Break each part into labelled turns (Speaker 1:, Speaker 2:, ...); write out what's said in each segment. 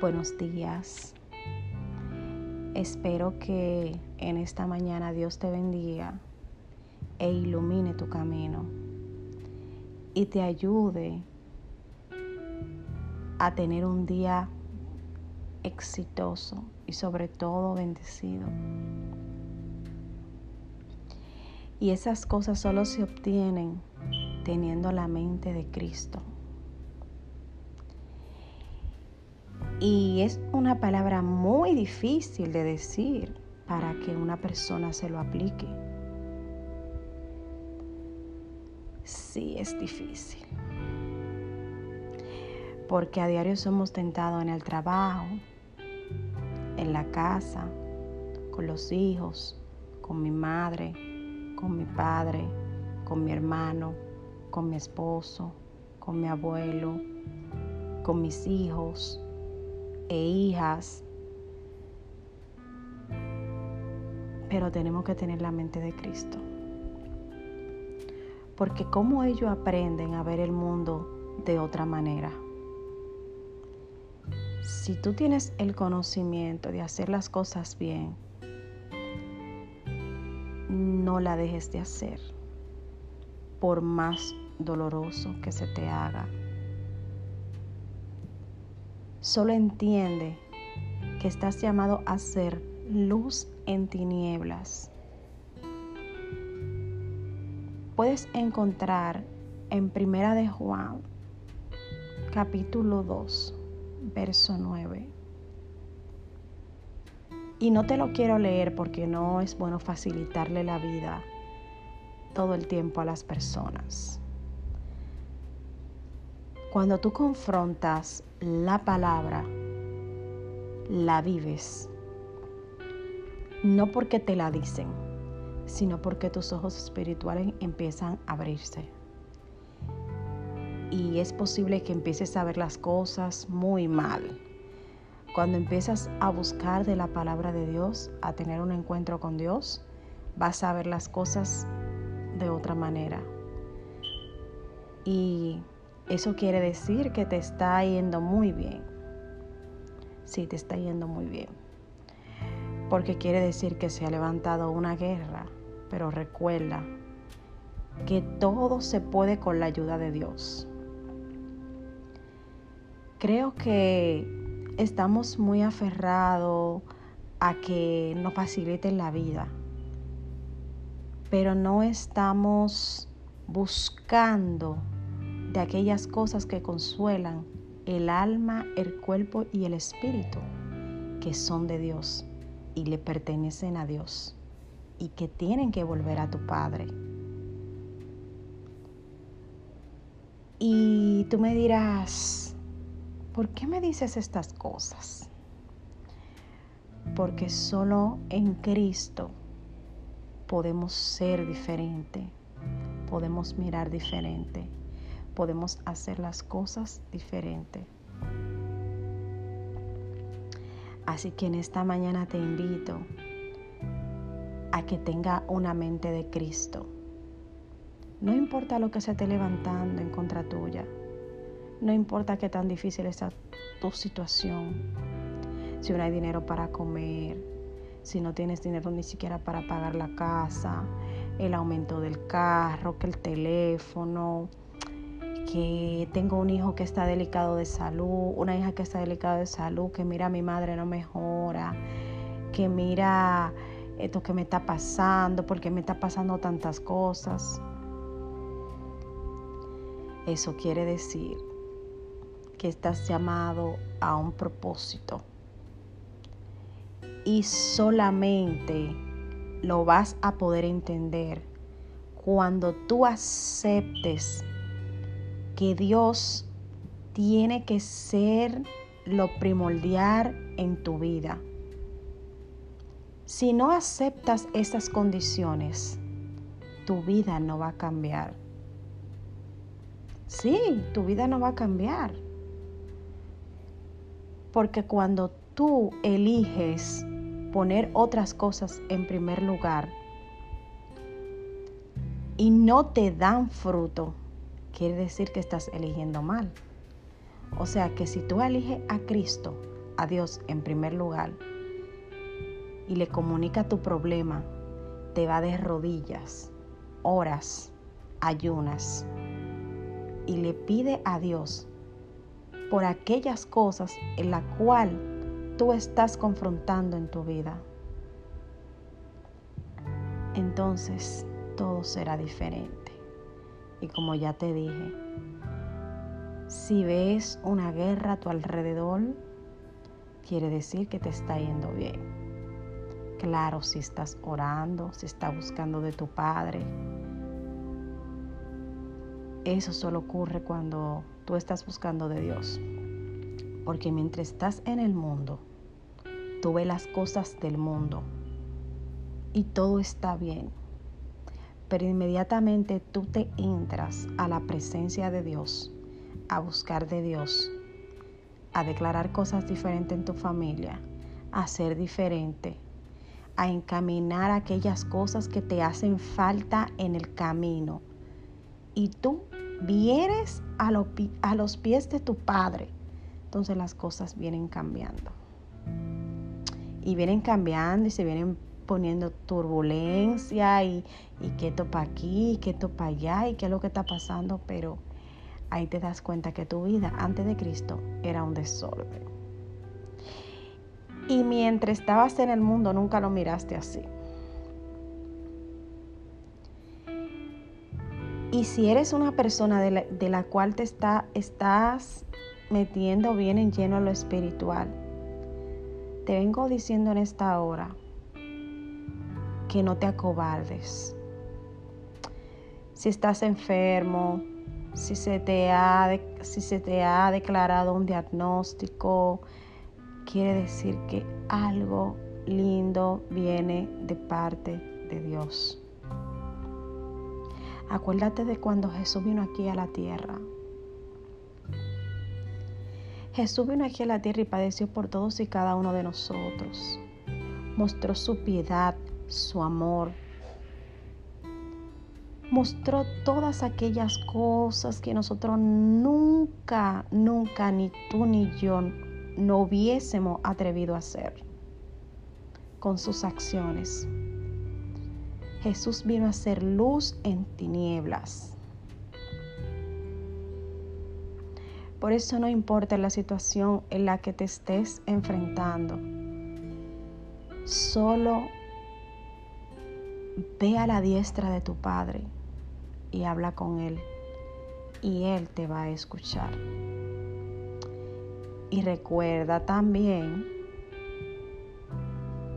Speaker 1: buenos días. Espero que en esta mañana Dios te bendiga e ilumine tu camino y te ayude a tener un día exitoso y sobre todo bendecido. Y esas cosas solo se obtienen teniendo la mente de Cristo. Y es una palabra muy difícil de decir para que una persona se lo aplique. Sí, es difícil. Porque a diario somos tentados en el trabajo, en la casa, con los hijos, con mi madre, con mi padre, con mi hermano, con mi esposo, con mi abuelo, con mis hijos e hijas. Pero tenemos que tener la mente de Cristo. Porque cómo ellos aprenden a ver el mundo de otra manera. Si tú tienes el conocimiento de hacer las cosas bien, no la dejes de hacer, por más doloroso que se te haga Solo entiende que estás llamado a ser luz en tinieblas. Puedes encontrar en Primera de Juan, capítulo 2, verso 9. Y no te lo quiero leer porque no es bueno facilitarle la vida todo el tiempo a las personas. Cuando tú confrontas la palabra, la vives. No porque te la dicen, sino porque tus ojos espirituales empiezan a abrirse. Y es posible que empieces a ver las cosas muy mal. Cuando empiezas a buscar de la palabra de Dios, a tener un encuentro con Dios, vas a ver las cosas de otra manera. Y eso quiere decir que te está yendo muy bien. Sí, te está yendo muy bien. Porque quiere decir que se ha levantado una guerra. Pero recuerda que todo se puede con la ayuda de Dios. Creo que estamos muy aferrados a que nos faciliten la vida. Pero no estamos buscando de aquellas cosas que consuelan el alma, el cuerpo y el espíritu, que son de Dios y le pertenecen a Dios y que tienen que volver a tu Padre. Y tú me dirás, ¿por qué me dices estas cosas? Porque solo en Cristo podemos ser diferente, podemos mirar diferente podemos hacer las cosas diferente. Así que en esta mañana te invito a que tenga una mente de Cristo. No importa lo que se esté levantando en contra tuya. No importa qué tan difícil está tu situación. Si no hay dinero para comer, si no tienes dinero ni siquiera para pagar la casa, el aumento del carro, que el teléfono, que tengo un hijo que está delicado de salud, una hija que está delicada de salud, que mira mi madre no mejora, que mira esto que me está pasando, porque me está pasando tantas cosas. Eso quiere decir que estás llamado a un propósito y solamente lo vas a poder entender cuando tú aceptes que Dios tiene que ser lo primordial en tu vida. Si no aceptas esas condiciones, tu vida no va a cambiar. Sí, tu vida no va a cambiar. Porque cuando tú eliges poner otras cosas en primer lugar y no te dan fruto, quiere decir que estás eligiendo mal. O sea que si tú eliges a Cristo a Dios en primer lugar y le comunica tu problema, te va de rodillas, horas, ayunas y le pide a Dios por aquellas cosas en la cual tú estás confrontando en tu vida, entonces todo será diferente. Y como ya te dije, si ves una guerra a tu alrededor, quiere decir que te está yendo bien. Claro, si estás orando, si estás buscando de tu Padre. Eso solo ocurre cuando tú estás buscando de Dios. Porque mientras estás en el mundo, tú ves las cosas del mundo y todo está bien. Pero inmediatamente tú te entras a la presencia de Dios a buscar de Dios, a declarar cosas diferentes en tu familia, a ser diferente, a encaminar aquellas cosas que te hacen falta en el camino. Y tú vienes a, a los pies de tu Padre, entonces las cosas vienen cambiando. Y vienen cambiando y se vienen poniendo turbulencia y, y que topa aquí, y que topa allá y qué es lo que está pasando, pero ahí te das cuenta que tu vida antes de Cristo era un desorden. Y mientras estabas en el mundo nunca lo miraste así. Y si eres una persona de la, cual te está, estás metiendo bien en lleno lo espiritual, te vengo diciendo en esta hora que no te acobardes. Si estás enfermo, si se te ha, si se te ha declarado un diagnóstico, quiere decir que algo lindo viene de parte de Dios. Acuérdate de cuando Jesús vino aquí a la tierra. Jesús vino aquí a la tierra y padeció por todos y cada uno de nosotros. Mostró su piedad, su amor, mostró todas aquellas cosas que nosotros nunca, nunca, ni tú ni yo, no hubiésemos atrevido a hacer con sus acciones. Jesús vino a ser luz en tinieblas. Por eso no importa la situación en la que te estés enfrentando. Solo ve a la diestra de tu Padre y habla con Él y Él te va a escuchar. Y recuerda también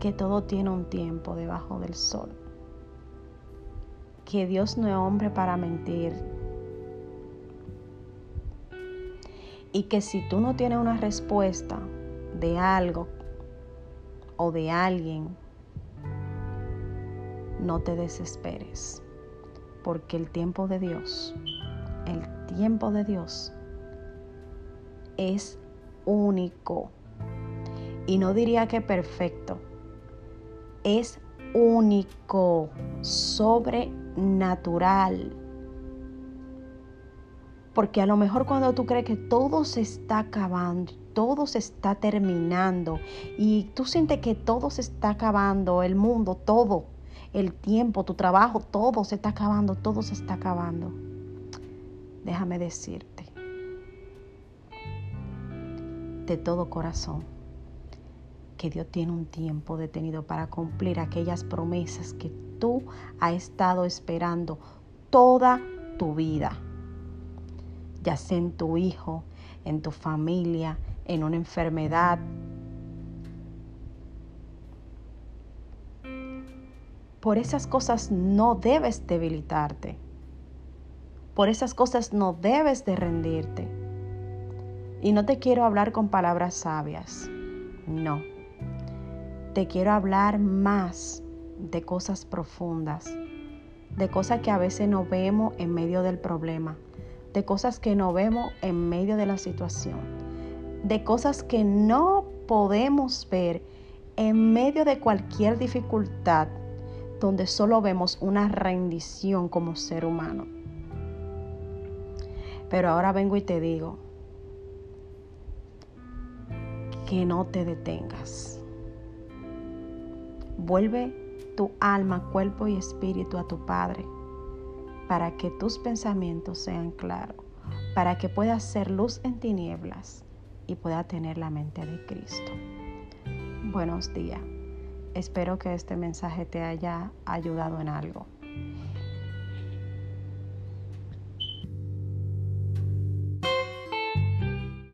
Speaker 1: que todo tiene un tiempo debajo del sol. Que Dios no es hombre para mentir. Y que si tú no tienes una respuesta de algo o de alguien, no te desesperes porque el tiempo de Dios, el tiempo de Dios es único. Y no diría que perfecto, es único, sobrenatural. Porque a lo mejor cuando tú crees que todo se está acabando, todo se está terminando y tú sientes que todo se está acabando, el mundo, todo, el tiempo, tu trabajo, todo se está acabando, todo se está acabando. Déjame decirte de todo corazón que Dios tiene un tiempo detenido para cumplir aquellas promesas que tú has estado esperando toda tu vida, ya sea en tu hijo, en tu familia, en una enfermedad, Por esas cosas no debes debilitarte. Por esas cosas no debes de rendirte. Y no te quiero hablar con palabras sabias. No. Te quiero hablar más de cosas profundas, de cosas que a veces no vemos en medio del problema, de cosas que no vemos en medio de la situación, de cosas que no podemos ver en medio de cualquier dificultad donde solo vemos una rendición como ser humano. Pero ahora vengo y te digo que no te detengas. Vuelve tu alma, cuerpo y espíritu a tu Padre para que tus pensamientos sean claros, para que puedas ser luz en tinieblas y pueda tener la mente de Cristo. Buenos días. Espero que este mensaje te haya ayudado en algo.